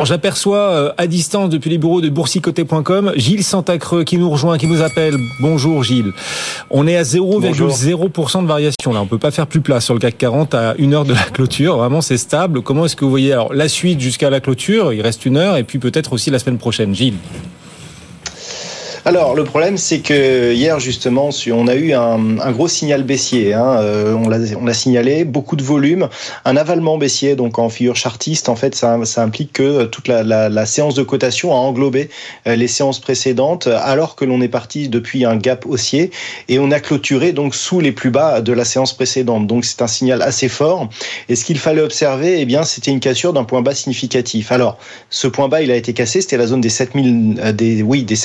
Alors j'aperçois euh, à distance depuis les bureaux de boursicoté.com Gilles Santacreux qui nous rejoint, qui nous appelle. Bonjour Gilles. On est à 0,0% de variation là. On peut pas faire plus plat sur le CAC 40 à une heure de la clôture. Vraiment c'est stable. Comment est-ce que vous voyez alors la suite jusqu'à la clôture? Il reste une heure et puis peut-être aussi la semaine prochaine. Gilles. Alors, le problème, c'est que hier, justement, on a eu un, gros signal baissier. Hein, euh, on l'a signalé, beaucoup de volume, un avalement baissier. Donc, en figure chartiste, en fait, ça, ça implique que toute la, la, la, séance de cotation a englobé euh, les séances précédentes, alors que l'on est parti depuis un gap haussier et on a clôturé donc sous les plus bas de la séance précédente. Donc, c'est un signal assez fort. Et ce qu'il fallait observer, eh bien, c'était une cassure d'un point bas significatif. Alors, ce point bas, il a été cassé. C'était la zone des 7000, euh, des, oui, des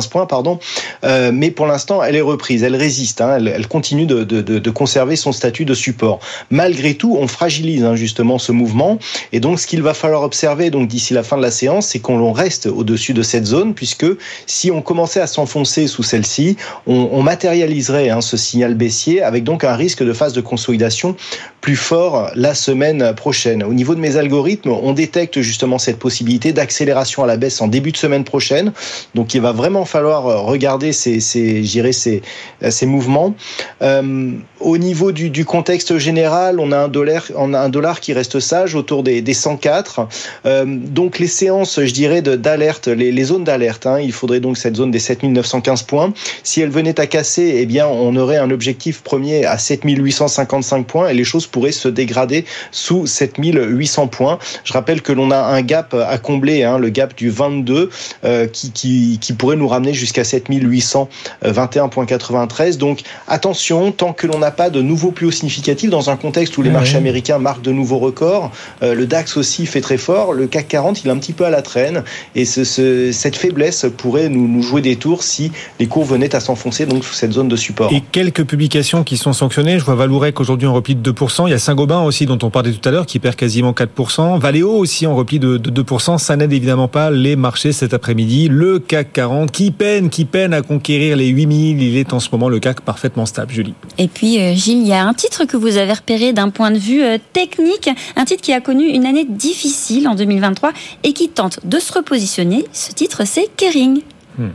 7915 points, pardon. Euh, mais pour l'instant, elle est reprise, elle résiste, hein, elle, continue de, conserver son statut de support. Malgré tout, on fragilise hein, justement ce mouvement. Et donc, ce qu'il va falloir observer donc d'ici la fin de la séance, c'est qu'on reste au-dessus de cette zone, puisque si on commençait à s'enfoncer sous celle-ci, on, on, matérialiserait hein, ce signal baissier, avec donc un risque de phase de consolidation plus fort la semaine prochaine. Au niveau de mes algorithmes, on détecte justement cette possibilité d'accélération à la baisse en début de semaine prochaine. Donc, il va vraiment falloir euh, regarder ces, ces, ces, euh, ces mouvements. Euh, au niveau du, du, contexte général, on a un dollar, on a un dollar qui reste sage autour des, des 104. Euh, donc les séances, je dirais, d'alerte, les, les, zones d'alerte, hein, il faudrait donc cette zone des 7915 points. Si elle venait à casser, eh bien, on aurait un objectif premier à 7855 points et les choses pourraient se dégrader sous 7800 points. Je rappelle que l'on a un gap à combler, hein, le gap du 22, euh, qui, qui, qui pourrait nous ramener jusqu'à 7821,93. Donc attention, tant que l'on n'a pas de nouveaux plus hauts significatifs dans un contexte où les marchés américains marquent de nouveaux records, euh, le DAX aussi fait très fort, le CAC 40 il est un petit peu à la traîne. Et ce, ce, cette faiblesse pourrait nous, nous, jouer des tours si les cours venaient à s'enfoncer donc sous cette zone de support. Et quelques publications qui sont sanctionnées, je vois Valourec aujourd'hui en repli de 2%, il y a Saint-Gobain aussi dont on parlait tout à l'heure qui perd quasiment 4%, Valeo aussi en repli de, de 2%, ça n'aide évidemment pas les marchés cet après-midi, le CAC 40 qui peine, qui peine à conquérir les 8000. Il est en ce moment le CAC parfaitement stable, Julie. Et puis, euh, Gilles, il y a un titre que vous avez repéré d'un point de vue euh, technique, un titre qui a connu une année difficile en 2023 et qui tente de se repositionner. Ce titre, c'est Kering. Hmm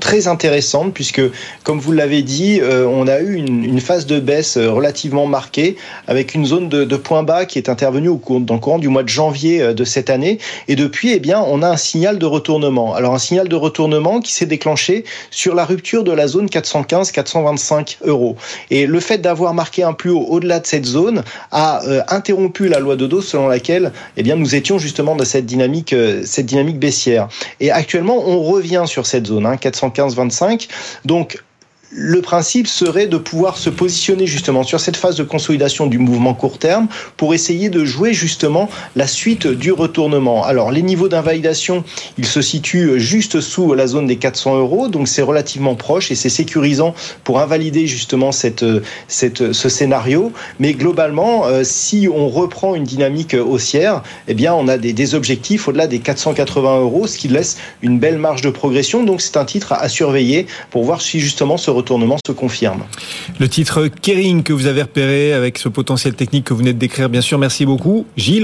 très intéressante puisque, comme vous l'avez dit, euh, on a eu une, phase de baisse euh, relativement marquée avec une zone de, de point bas qui est intervenue au cours, dans le courant du mois de janvier euh, de cette année. Et depuis, eh bien, on a un signal de retournement. Alors, un signal de retournement qui s'est déclenché sur la rupture de la zone 415-425 euros. Et le fait d'avoir marqué un plus haut au-delà de cette zone a interrompu la loi de dos selon laquelle, eh bien, nous étions justement dans cette dynamique, cette dynamique baissière. Et actuellement, on revient sur cette zone. Hein, 415-25. Donc, le principe serait de pouvoir se positionner justement sur cette phase de consolidation du mouvement court terme pour essayer de jouer justement la suite du retournement. Alors les niveaux d'invalidation, ils se situent juste sous la zone des 400 euros, donc c'est relativement proche et c'est sécurisant pour invalider justement cette, ce scénario. Mais globalement, euh, si on reprend une dynamique haussière, eh bien on a des, des objectifs au-delà des 480 euros, ce qui laisse une belle marge de progression. Donc c'est un titre à surveiller pour voir si justement ce se confirme. Le titre Kering que vous avez repéré avec ce potentiel technique que vous venez de décrire, bien sûr, merci beaucoup. Gilles,